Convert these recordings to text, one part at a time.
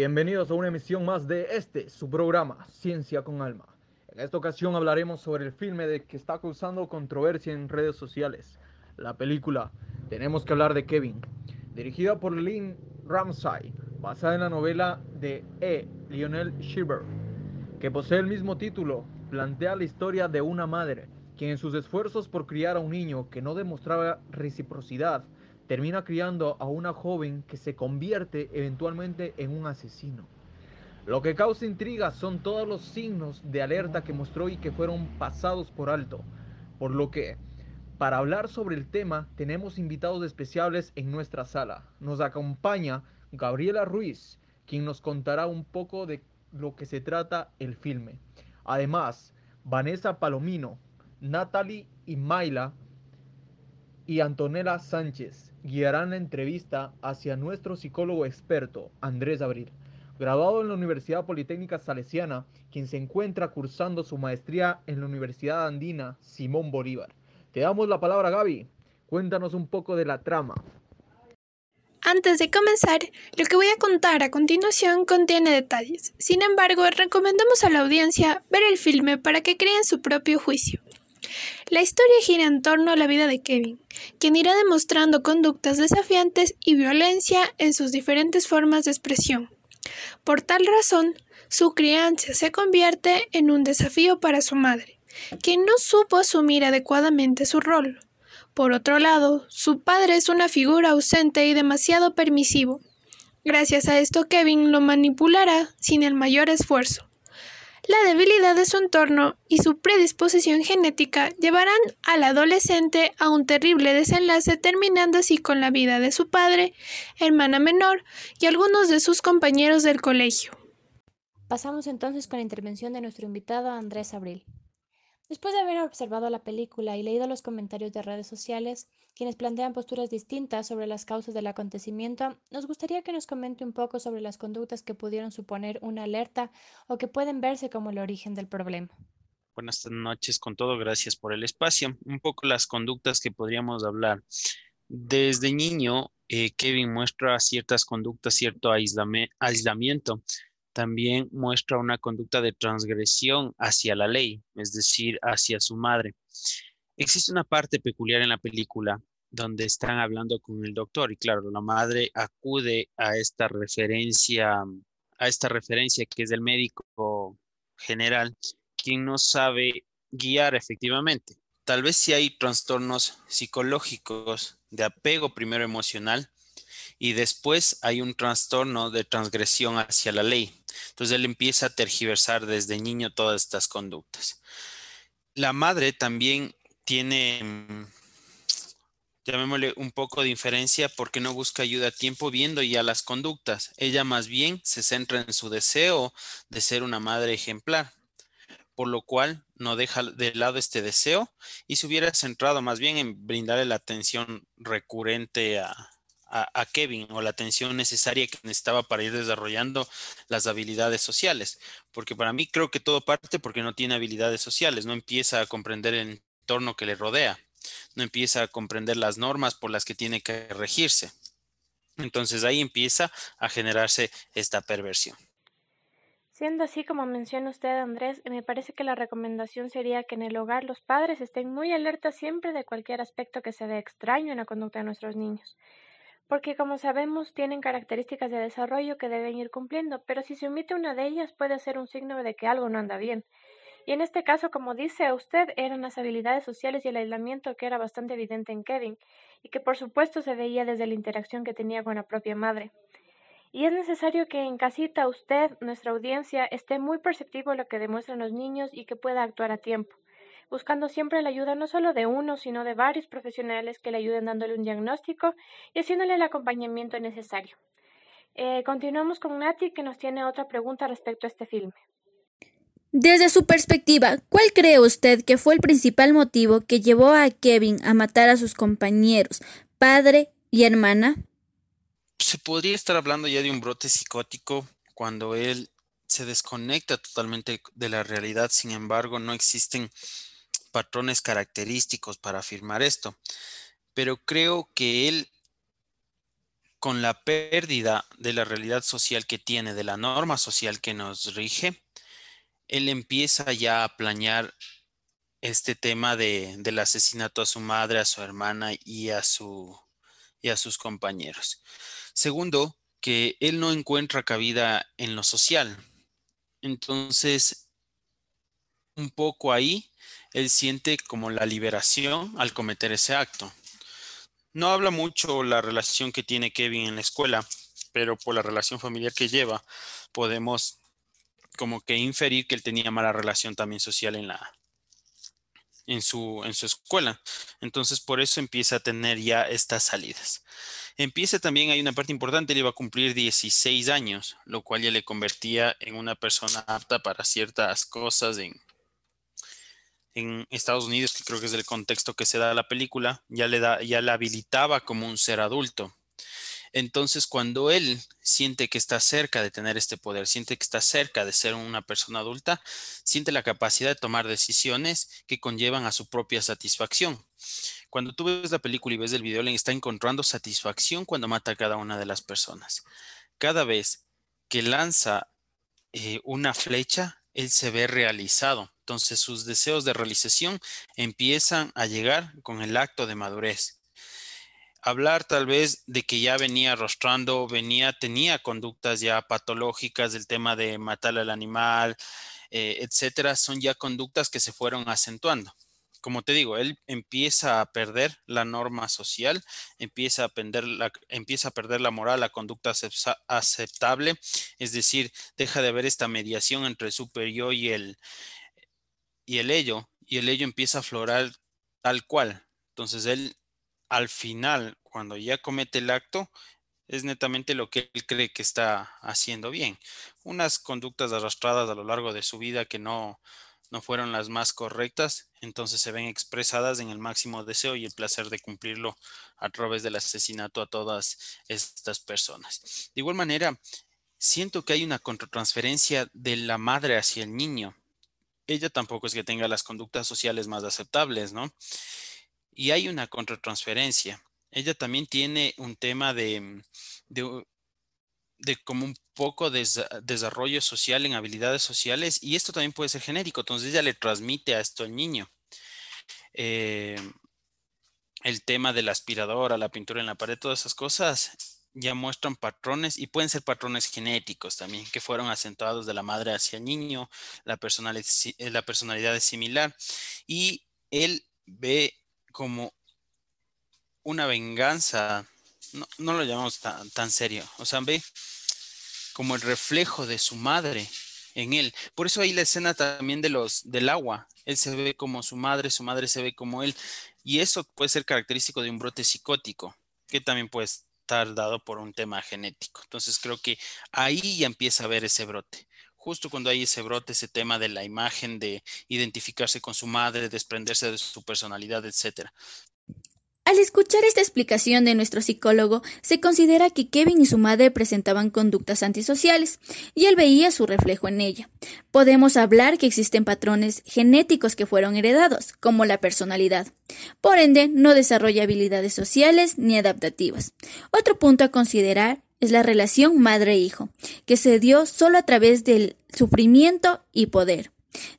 bienvenidos a una emisión más de este, su programa, Ciencia con Alma. En esta ocasión hablaremos sobre el filme de que está causando controversia en redes sociales, la película Tenemos que hablar de Kevin, dirigida por Lynn Ramsay, basada en la novela de E. Lionel Shiver, que posee el mismo título, plantea la historia de una madre, quien en sus esfuerzos por criar a un niño que no demostraba reciprocidad, termina criando a una joven que se convierte eventualmente en un asesino. Lo que causa intriga son todos los signos de alerta que mostró y que fueron pasados por alto, por lo que para hablar sobre el tema tenemos invitados especiales en nuestra sala. Nos acompaña Gabriela Ruiz, quien nos contará un poco de lo que se trata el filme. Además, Vanessa Palomino, Natalie y Mayla y Antonella Sánchez guiarán la entrevista hacia nuestro psicólogo experto, Andrés Abril, graduado en la Universidad Politécnica Salesiana, quien se encuentra cursando su maestría en la Universidad Andina Simón Bolívar. Te damos la palabra, Gaby. Cuéntanos un poco de la trama. Antes de comenzar, lo que voy a contar a continuación contiene detalles. Sin embargo, recomendamos a la audiencia ver el filme para que creen su propio juicio. La historia gira en torno a la vida de Kevin, quien irá demostrando conductas desafiantes y violencia en sus diferentes formas de expresión. Por tal razón, su crianza se convierte en un desafío para su madre, quien no supo asumir adecuadamente su rol. Por otro lado, su padre es una figura ausente y demasiado permisivo. Gracias a esto Kevin lo manipulará sin el mayor esfuerzo. La debilidad de su entorno y su predisposición genética llevarán al adolescente a un terrible desenlace terminando así con la vida de su padre, hermana menor y algunos de sus compañeros del colegio. Pasamos entonces con la intervención de nuestro invitado Andrés Abril. Después de haber observado la película y leído los comentarios de redes sociales, quienes plantean posturas distintas sobre las causas del acontecimiento, nos gustaría que nos comente un poco sobre las conductas que pudieron suponer una alerta o que pueden verse como el origen del problema. Buenas noches con todo, gracias por el espacio. Un poco las conductas que podríamos hablar. Desde niño, eh, Kevin muestra ciertas conductas, cierto aislamiento también muestra una conducta de transgresión hacia la ley, es decir, hacia su madre. Existe una parte peculiar en la película donde están hablando con el doctor y claro, la madre acude a esta referencia, a esta referencia que es del médico general, quien no sabe guiar efectivamente. Tal vez si hay trastornos psicológicos de apego primero emocional y después hay un trastorno de transgresión hacia la ley. Entonces él empieza a tergiversar desde niño todas estas conductas. La madre también tiene, mm, llamémosle un poco de inferencia porque no busca ayuda a tiempo viendo ya las conductas. Ella más bien se centra en su deseo de ser una madre ejemplar, por lo cual no deja de lado este deseo y se hubiera centrado más bien en brindarle la atención recurrente a, a, Kevin o la atención necesaria que necesitaba para ir desarrollando las habilidades sociales. Porque para mí creo que todo parte porque no tiene habilidades sociales, no empieza a comprender el entorno que le rodea, no empieza a comprender las normas por las que tiene que regirse. Entonces ahí empieza a generarse esta perversión. Siendo así como menciona usted, Andrés, me parece que la recomendación sería que en el hogar los padres estén muy alertas siempre de cualquier aspecto que se vea extraño en la conducta de nuestros niños porque como sabemos tienen características de desarrollo que deben ir cumpliendo, pero si se omite una de ellas puede ser un signo de que algo no anda bien. Y en este caso, como dice usted, eran las habilidades sociales y el aislamiento que era bastante evidente en Kevin, y que por supuesto se veía desde la interacción que tenía con la propia madre. Y es necesario que en casita usted, nuestra audiencia, esté muy perceptivo lo que demuestran los niños y que pueda actuar a tiempo buscando siempre la ayuda no solo de uno, sino de varios profesionales que le ayuden dándole un diagnóstico y haciéndole el acompañamiento necesario. Eh, continuamos con Nati, que nos tiene otra pregunta respecto a este filme. Desde su perspectiva, ¿cuál cree usted que fue el principal motivo que llevó a Kevin a matar a sus compañeros, padre y hermana? Se podría estar hablando ya de un brote psicótico cuando él se desconecta totalmente de la realidad, sin embargo, no existen patrones característicos para afirmar esto, pero creo que él con la pérdida de la realidad social que tiene, de la norma social que nos rige, él empieza ya a planear este tema de, del asesinato a su madre, a su hermana y a, su, y a sus compañeros. Segundo, que él no encuentra cabida en lo social. Entonces, un poco ahí, él siente como la liberación al cometer ese acto. No habla mucho la relación que tiene Kevin en la escuela, pero por la relación familiar que lleva, podemos como que inferir que él tenía mala relación también social en la en su, en su escuela. Entonces, por eso empieza a tener ya estas salidas. Empieza también, hay una parte importante, él iba a cumplir 16 años, lo cual ya le convertía en una persona apta para ciertas cosas en, en Estados Unidos, que creo que es el contexto que se da a la película, ya le, da, ya le habilitaba como un ser adulto. Entonces, cuando él siente que está cerca de tener este poder, siente que está cerca de ser una persona adulta, siente la capacidad de tomar decisiones que conllevan a su propia satisfacción. Cuando tú ves la película y ves el video, le está encontrando satisfacción cuando mata a cada una de las personas. Cada vez que lanza eh, una flecha, él se ve realizado. Entonces sus deseos de realización empiezan a llegar con el acto de madurez. Hablar tal vez de que ya venía arrastrando, venía, tenía conductas ya patológicas del tema de matar al animal, eh, etcétera, son ya conductas que se fueron acentuando como te digo, él empieza a perder la norma social, empieza a, perder la, empieza a perder la moral, la conducta aceptable, es decir, deja de haber esta mediación entre el superior y el, y el ello, y el ello empieza a aflorar tal cual. Entonces él, al final, cuando ya comete el acto, es netamente lo que él cree que está haciendo bien. Unas conductas arrastradas a lo largo de su vida que no, no fueron las más correctas, entonces se ven expresadas en el máximo deseo y el placer de cumplirlo a través del asesinato a todas estas personas. De igual manera, siento que hay una contratransferencia de la madre hacia el niño. Ella tampoco es que tenga las conductas sociales más aceptables, ¿no? Y hay una contratransferencia. Ella también tiene un tema de, de de como un poco de desarrollo social en habilidades sociales y esto también puede ser genérico, entonces ella le transmite a esto al niño. Eh, el tema de la aspiradora, la pintura en la pared, todas esas cosas ya muestran patrones y pueden ser patrones genéticos también que fueron acentuados de la madre hacia el niño, la personalidad, la personalidad es similar y él ve como una venganza no, lo llamamos tan, serio. O sea, ve como el reflejo de su madre en él. Por eso hay la escena también de los del agua. Él se ve como su madre, su madre se ve como él. Y eso puede ser característico de un brote psicótico, que también puede estar dado por un tema genético. Entonces creo que ahí ya empieza a ver ese brote. Justo cuando hay ese brote, ese tema de la imagen, de identificarse con su madre, desprenderse de su personalidad, etcétera. Al escuchar esta explicación de nuestro psicólogo, se considera que Kevin y su madre presentaban conductas antisociales, y él veía su reflejo en ella. Podemos hablar que existen patrones genéticos que fueron heredados, como la personalidad. Por ende, no desarrolla habilidades sociales ni adaptativas. Otro punto a considerar es la relación madre-hijo, que se dio solo a través del sufrimiento y poder.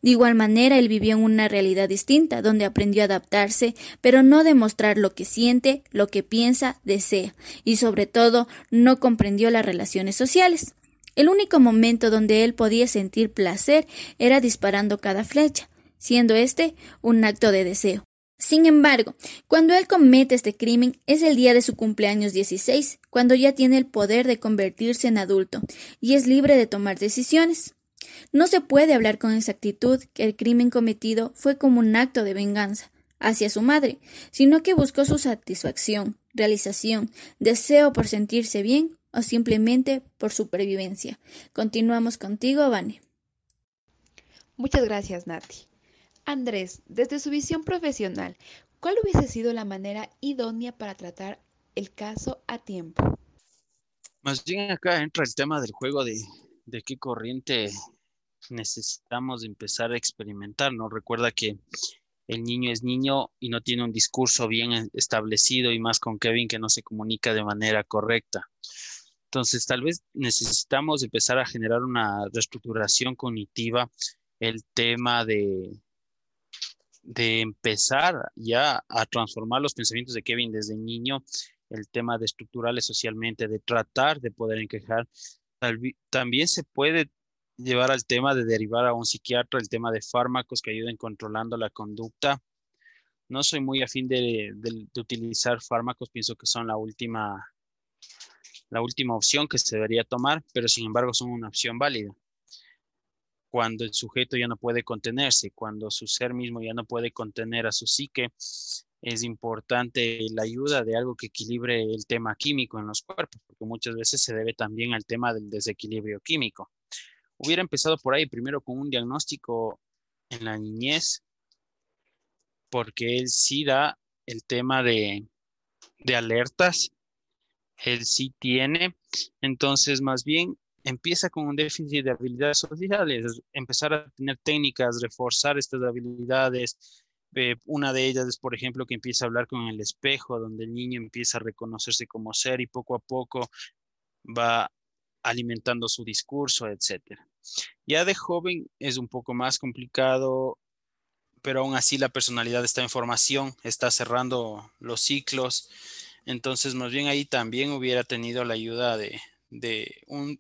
De igual manera, él vivió en una realidad distinta, donde aprendió a adaptarse, pero no demostrar lo que siente, lo que piensa, desea, y sobre todo no comprendió las relaciones sociales. El único momento donde él podía sentir placer era disparando cada flecha, siendo este un acto de deseo. Sin embargo, cuando él comete este crimen es el día de su cumpleaños 16, cuando ya tiene el poder de convertirse en adulto y es libre de tomar decisiones. No se puede hablar con exactitud que el crimen cometido fue como un acto de venganza hacia su madre, sino que buscó su satisfacción, realización, deseo por sentirse bien o simplemente por supervivencia. Continuamos contigo, Vane. Muchas gracias, Nati. Andrés, desde su visión profesional, ¿cuál hubiese sido la manera idónea para tratar el caso a tiempo? Más bien acá entra el tema del juego de, de qué corriente necesitamos empezar a experimentar, ¿no? Recuerda que el niño es niño y no tiene un discurso bien establecido y más con Kevin que no se comunica de manera correcta. Entonces, tal vez necesitamos empezar a generar una reestructuración cognitiva, el tema de, de empezar ya a transformar los pensamientos de Kevin desde niño, el tema de estructurales socialmente, de tratar de poder encajar. También se puede llevar al tema de derivar a un psiquiatra el tema de fármacos que ayuden controlando la conducta. No soy muy afín de, utilizar fármacos, pienso que son la última, la última opción que se debería tomar, pero sin embargo son una opción válida. Cuando el sujeto ya no puede contenerse, cuando su ser mismo ya no puede contener a su psique, es importante la ayuda de algo que equilibre el tema químico en los cuerpos, porque muchas veces se debe también al tema del desequilibrio químico. Hubiera empezado por ahí, primero con un diagnóstico en la niñez, porque él sí da el tema de, alertas, él sí tiene, entonces más bien empieza con un déficit de habilidades sociales, empezar a tener técnicas, reforzar estas habilidades. Eh, una de ellas es, por ejemplo, que empieza a hablar con el espejo, donde el niño empieza a reconocerse como ser y poco a poco va alimentando su discurso, etcétera. Ya de joven es un poco más complicado, pero aún así la personalidad está en formación, está cerrando los ciclos. Entonces, más bien ahí también hubiera tenido la ayuda de,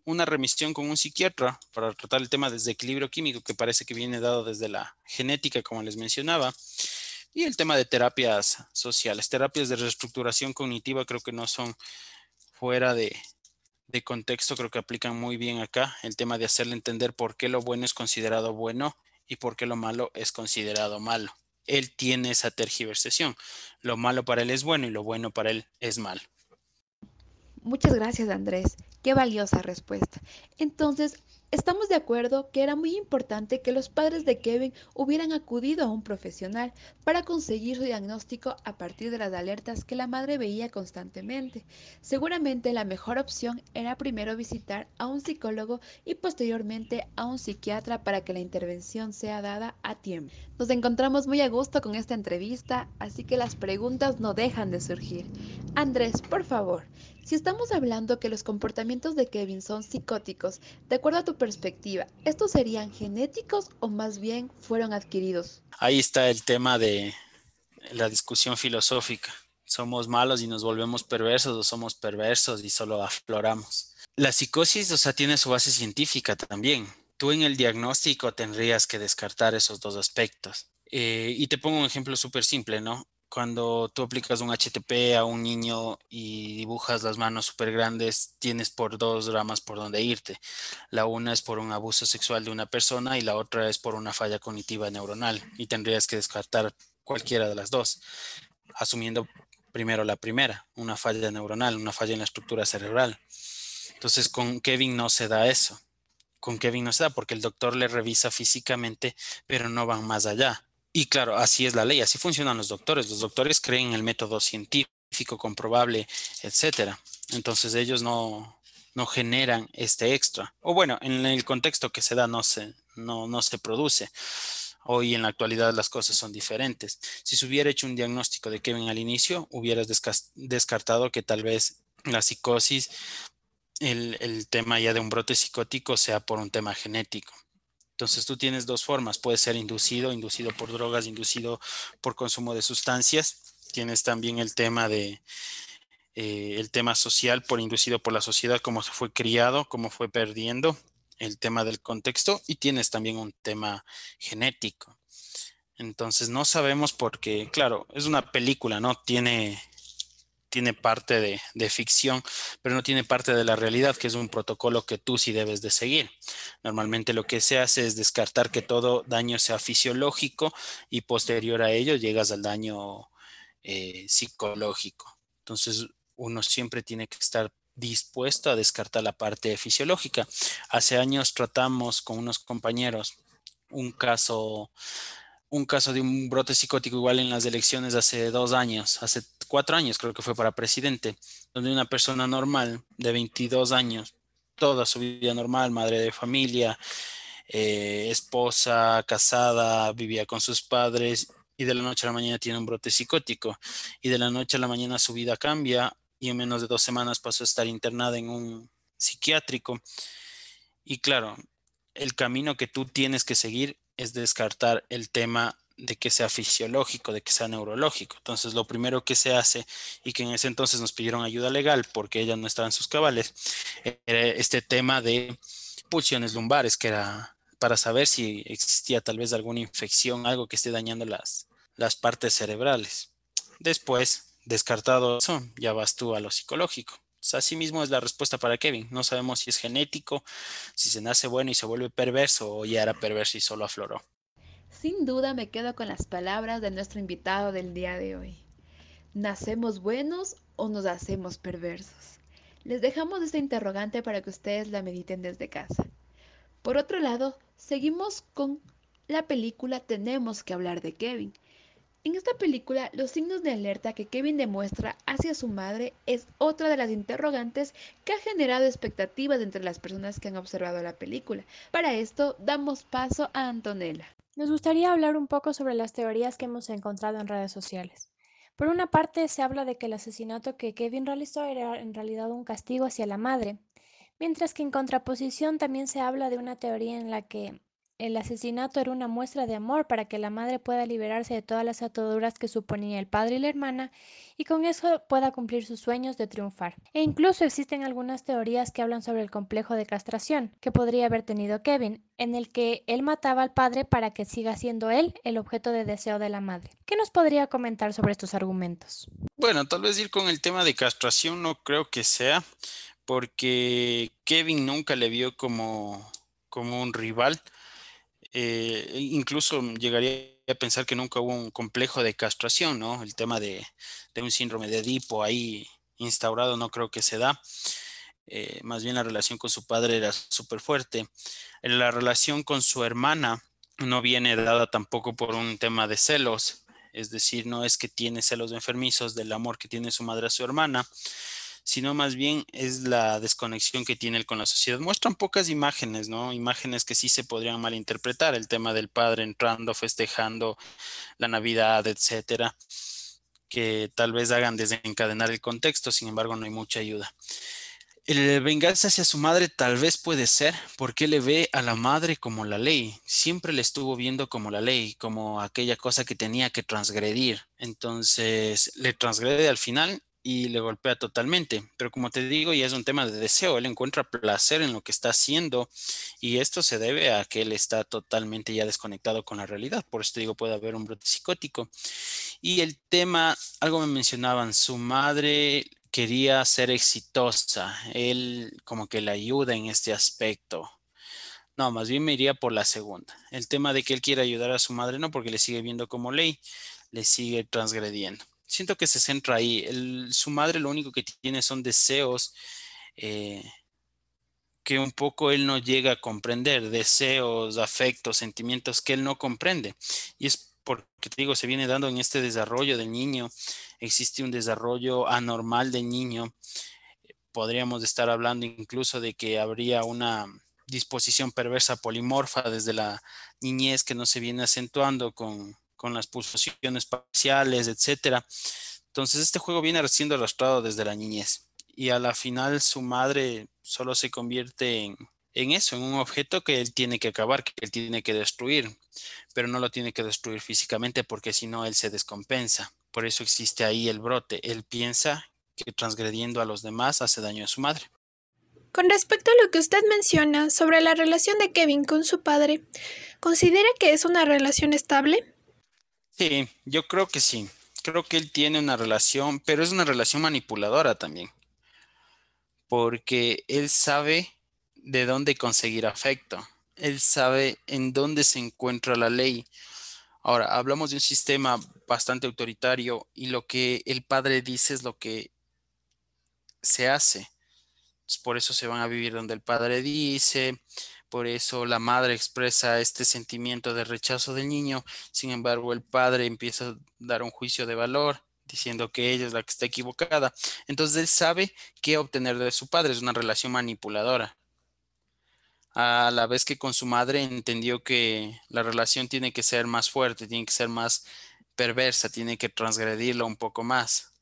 una remisión con un psiquiatra para tratar el tema de desequilibrio químico que parece que viene dado desde la genética, como les mencionaba, y el tema de terapias sociales, terapias de reestructuración cognitiva creo que no son fuera de, de contexto creo que aplican muy bien acá el tema de hacerle entender por qué lo bueno es considerado bueno y por qué lo malo es considerado malo. Él tiene esa tergiversación. Lo malo para él es bueno y lo bueno para él es malo. Muchas gracias, Andrés. Qué valiosa respuesta. Entonces, Estamos de acuerdo que era muy importante que los padres de Kevin hubieran acudido a un profesional para conseguir su diagnóstico a partir de las alertas que la madre veía constantemente. Seguramente la mejor opción era primero visitar a un psicólogo y posteriormente a un psiquiatra para que la intervención sea dada a tiempo. Nos encontramos muy a gusto con esta entrevista, así que las preguntas no dejan de surgir. Andrés, por favor, si estamos hablando que los comportamientos de Kevin son psicóticos, de acuerdo a tu perspectiva, ¿estos serían genéticos o más bien fueron adquiridos? Ahí está el tema de la discusión filosófica. ¿Somos malos y nos volvemos perversos o somos perversos y solo afloramos? La psicosis, o sea, tiene su base científica también. Tú en el diagnóstico tendrías que descartar esos dos aspectos. Eh, y te pongo un ejemplo súper simple, ¿no? Cuando tú aplicas un HTP a un niño y dibujas las manos súper grandes, tienes por dos ramas por donde irte. La una es por un abuso sexual de una persona y la otra es por una falla cognitiva neuronal y tendrías que descartar cualquiera de las dos, asumiendo primero la primera, una falla neuronal, una falla en la estructura cerebral. Entonces con Kevin no se da eso. Con Kevin no se da porque el doctor le revisa físicamente, pero no van más allá y claro, así es la ley, así funcionan los doctores. Los doctores creen en el método científico, comprobable, etcétera. Entonces ellos no, no generan este extra. O bueno, en el contexto que se da no se, no, no se produce. Hoy en la actualidad las cosas son diferentes. Si se hubiera hecho un diagnóstico de Kevin al inicio, hubieras descartado que tal vez la psicosis, el, el tema ya de un brote psicótico sea por un tema genético. Entonces tú tienes dos formas, puede ser inducido, inducido por drogas, inducido por consumo de sustancias. Tienes también el tema de eh, el tema social por inducido por la sociedad, cómo se fue criado, cómo fue perdiendo, el tema del contexto y tienes también un tema genético. Entonces no sabemos porque, claro, es una película, ¿no? Tiene tiene parte de, ficción, pero no tiene parte de la realidad, que es un protocolo que tú sí debes de seguir. Normalmente lo que se hace es descartar que todo daño sea fisiológico y posterior a ello llegas al daño eh, psicológico. Entonces uno siempre tiene que estar dispuesto a descartar la parte fisiológica. Hace años tratamos con unos compañeros un caso un caso de un brote psicótico igual en las elecciones hace dos años, hace cuatro años creo que fue para presidente, donde una persona normal de 22 años, toda su vida normal, madre de familia, eh, esposa, casada, vivía con sus padres y de la noche a la mañana tiene un brote psicótico y de la noche a la mañana su vida cambia y en menos de dos semanas pasó a estar internada en un psiquiátrico. Y claro, el camino que tú tienes que seguir es descartar el tema de que sea fisiológico, de que sea neurológico. Entonces, lo primero que se hace y que en ese entonces nos pidieron ayuda legal porque ella no estaba en sus cabales, era este tema de pulsiones lumbares, que era para saber si existía tal vez alguna infección, algo que esté dañando las, las partes cerebrales. Después, descartado eso, ya vas tú a lo psicológico. Así mismo es la respuesta para Kevin. No sabemos si es genético, si se nace bueno y se vuelve perverso o ya era perverso y solo afloró. Sin duda me quedo con las palabras de nuestro invitado del día de hoy. ¿Nacemos buenos o nos hacemos perversos? Les dejamos esta interrogante para que ustedes la mediten desde casa. Por otro lado, seguimos con la película Tenemos que hablar de Kevin. En esta película, los signos de alerta que Kevin demuestra hacia su madre es otra de las interrogantes que ha generado expectativas entre las personas que han observado la película. Para esto, damos paso a Antonella. Nos gustaría hablar un poco sobre las teorías que hemos encontrado en redes sociales. Por una parte, se habla de que el asesinato que Kevin realizó era en realidad un castigo hacia la madre, mientras que en contraposición también se habla de una teoría en la que el asesinato era una muestra de amor para que la madre pueda liberarse de todas las ataduras que suponía el padre y la hermana y con eso pueda cumplir sus sueños de triunfar. E incluso existen algunas teorías que hablan sobre el complejo de castración que podría haber tenido Kevin, en el que él mataba al padre para que siga siendo él el objeto de deseo de la madre. ¿Qué nos podría comentar sobre estos argumentos? Bueno, tal vez ir con el tema de castración no creo que sea, porque Kevin nunca le vio como, como un rival eh, e incluso llegaría a pensar que nunca hubo un complejo de castración, ¿no? El tema de, un síndrome de Edipo ahí instaurado no creo que se da. Eh, más bien la relación con su padre era súper fuerte. La relación con su hermana no viene dada tampoco por un tema de celos, es decir, no es que tiene celos enfermizos del amor que tiene su madre a su hermana, sino más bien es la desconexión que tiene él con la sociedad. Muestran pocas imágenes, ¿no? Imágenes que sí se podrían malinterpretar, el tema del padre entrando, festejando la Navidad, etcétera, que tal vez hagan desencadenar el contexto, sin embargo, no hay mucha ayuda. El vengarse hacia su madre tal vez puede ser porque le ve a la madre como la ley. Siempre le estuvo viendo como la ley, como aquella cosa que tenía que transgredir. Entonces le transgrede al final y le golpea totalmente. Pero como te digo, ya es un tema de deseo. Él encuentra placer en lo que está haciendo y esto se debe a que él está totalmente ya desconectado con la realidad. Por esto digo, puede haber un brote psicótico. Y el tema, algo me mencionaban, su madre quería ser exitosa. Él como que le ayuda en este aspecto. No, más bien me iría por la segunda. El tema de que él quiere ayudar a su madre, no porque le sigue viendo como ley, le sigue transgrediendo siento que se centra ahí. su madre lo único que tiene son deseos eh, que un poco él no llega a comprender, deseos, afectos, sentimientos que él no comprende. Y es porque, te digo, se viene dando en este desarrollo del niño, existe un desarrollo anormal del niño. Podríamos estar hablando incluso de que habría una disposición perversa polimorfa desde la niñez que no se viene acentuando con, con las pulsaciones parciales, etcétera. Entonces este juego viene siendo arrastrado desde la niñez y a la final su madre solo se convierte en, en eso, en un objeto que él tiene que acabar, que él tiene que destruir, pero no lo tiene que destruir físicamente porque si no él se descompensa. Por eso existe ahí el brote. Él piensa que transgrediendo a los demás hace daño a su madre. Con respecto a lo que usted menciona sobre la relación de Kevin con su padre, ¿considera que es una relación estable? Sí, yo creo que sí. Creo que él tiene una relación, pero es una relación manipuladora también. Porque él sabe de dónde conseguir afecto. Él sabe en dónde se encuentra la ley. Ahora, hablamos de un sistema bastante autoritario y lo que el padre dice es lo que se hace. por eso se van a vivir donde el padre dice, por eso la madre expresa este sentimiento de rechazo del niño, sin embargo el padre empieza a dar un juicio de valor diciendo que ella es la que está equivocada. Entonces él sabe qué obtener de su padre, es una relación manipuladora. A la vez que con su madre entendió que la relación tiene que ser más fuerte, tiene que ser más perversa, tiene que transgredirla un poco más.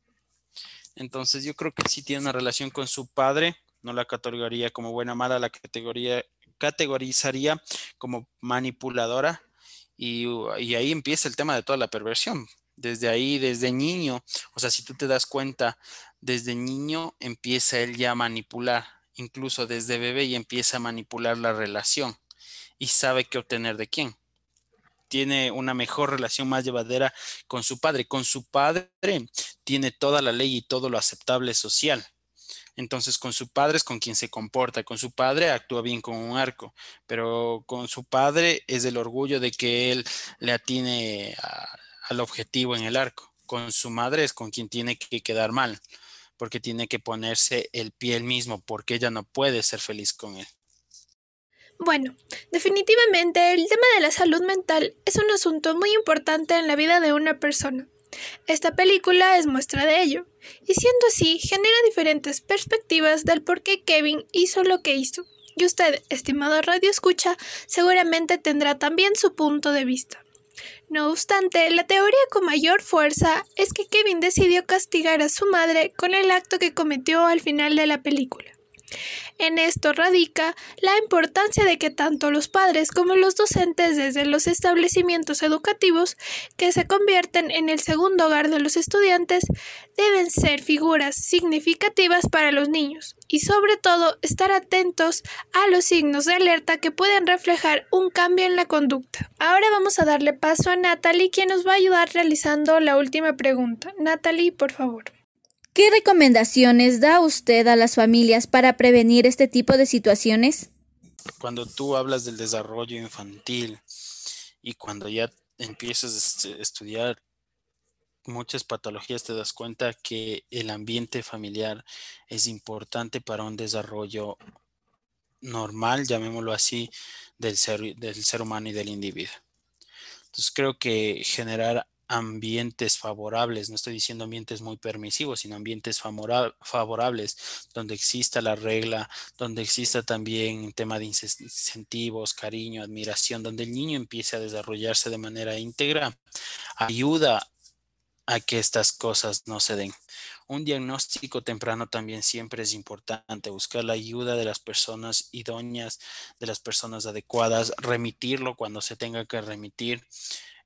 Entonces yo creo que sí tiene una relación con su padre, no la categoría como buena mala, la categoría categorizaría como manipuladora y, y ahí empieza el tema de toda la perversión. Desde ahí, desde niño, o sea, si tú te das cuenta, desde niño empieza él ya a manipular, incluso desde bebé y empieza a manipular la relación y sabe qué obtener de quién. Tiene una mejor relación más llevadera con su padre. Con su padre tiene toda la ley y todo lo aceptable social. Entonces, con su padre es con quien se comporta. Con su padre actúa bien con un arco, pero con su padre es el orgullo de que él le atine al objetivo en el arco. Con su madre es con quien tiene que quedar mal, porque tiene que ponerse el pie él mismo, porque ella no puede ser feliz con él. Bueno, definitivamente el tema de la salud mental es un asunto muy importante en la vida de una persona. Esta película es muestra de ello, y siendo así, genera diferentes perspectivas del por qué Kevin hizo lo que hizo. Y usted, estimado Radio Escucha, seguramente tendrá también su punto de vista. No obstante, la teoría con mayor fuerza es que Kevin decidió castigar a su madre con el acto que cometió al final de la película. En esto radica la importancia de que tanto los padres como los docentes desde los establecimientos educativos que se convierten en el segundo hogar de los estudiantes deben ser figuras significativas para los niños y sobre todo estar atentos a los signos de alerta que pueden reflejar un cambio en la conducta. Ahora vamos a darle paso a Natalie quien nos va a ayudar realizando la última pregunta. Natalie, por favor. ¿Qué recomendaciones da usted a las familias para prevenir este tipo de situaciones? Cuando tú hablas del desarrollo infantil y cuando ya empiezas a estudiar muchas patologías, te das cuenta que el ambiente familiar es importante para un desarrollo normal, llamémoslo así, del ser, del ser humano y del individuo. Entonces creo que generar ambientes favorables, no estoy diciendo ambientes muy permisivos, sino ambientes favorables, donde exista la regla, donde exista también tema de incentivos, cariño, admiración, donde el niño empiece a desarrollarse de manera íntegra, ayuda a que estas cosas no se den. Un diagnóstico temprano también siempre es importante, buscar la ayuda de las personas idóneas, de las personas adecuadas, remitirlo cuando se tenga que remitir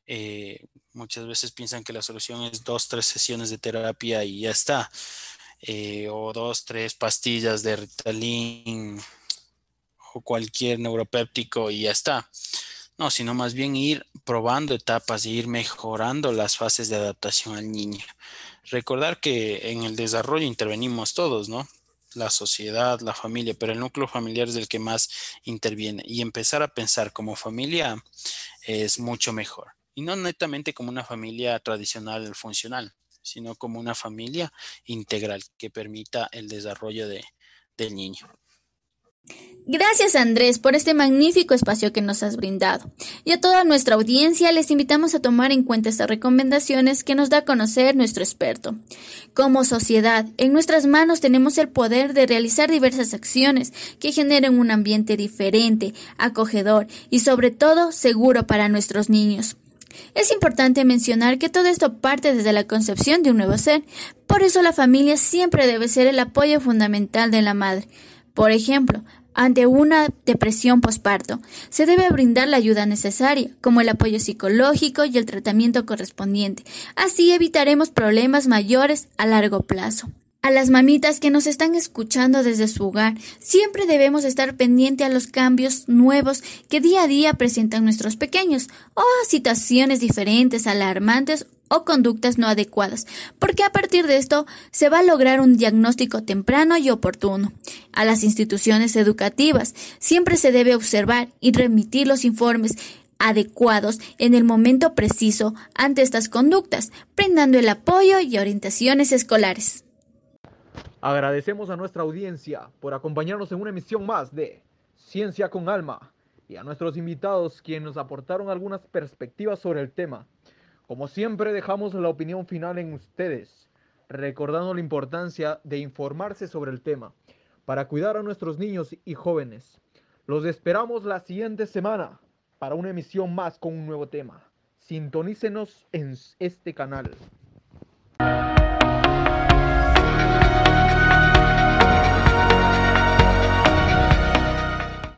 eh, muchas veces piensan que la solución es dos, tres sesiones de terapia y ya está. Eh, o dos, tres pastillas de Ritalin o cualquier neuropéptico y ya está. No, sino más bien ir probando etapas e ir mejorando las fases de adaptación al niño. Recordar que en el desarrollo intervenimos todos, ¿no? La sociedad, la familia, pero el núcleo familiar es el que más interviene. Y empezar a pensar como familia es mucho mejor y no netamente como una familia tradicional funcional, sino como una familia integral que permita el desarrollo de, del niño. Gracias Andrés por este magnífico espacio que nos has brindado. Y a toda nuestra audiencia les invitamos a tomar en cuenta estas recomendaciones que nos da a conocer nuestro experto. Como sociedad, en nuestras manos tenemos el poder de realizar diversas acciones que generen un ambiente diferente, acogedor y sobre todo seguro para nuestros niños. Es importante mencionar que todo esto parte desde la concepción de un nuevo ser, por eso la familia siempre debe ser el apoyo fundamental de la madre. Por ejemplo, ante una depresión posparto, se debe brindar la ayuda necesaria, como el apoyo psicológico y el tratamiento correspondiente. Así evitaremos problemas mayores a largo plazo. A las mamitas que nos están escuchando desde su hogar, siempre debemos estar pendientes a los cambios nuevos que día a día presentan nuestros pequeños, o a situaciones diferentes, alarmantes o conductas no adecuadas, porque a partir de esto se va a lograr un diagnóstico temprano y oportuno. A las instituciones educativas siempre se debe observar y remitir los informes adecuados en el momento preciso ante estas conductas, brindando el apoyo y orientaciones escolares. Agradecemos a nuestra audiencia por acompañarnos en una emisión más de Ciencia con Alma y a nuestros invitados quienes nos aportaron algunas perspectivas sobre el tema. Como siempre dejamos la opinión final en ustedes, recordando la importancia de informarse sobre el tema para cuidar a nuestros niños y jóvenes. Los esperamos la siguiente semana para una emisión más con un nuevo tema. Sintonícenos en este canal.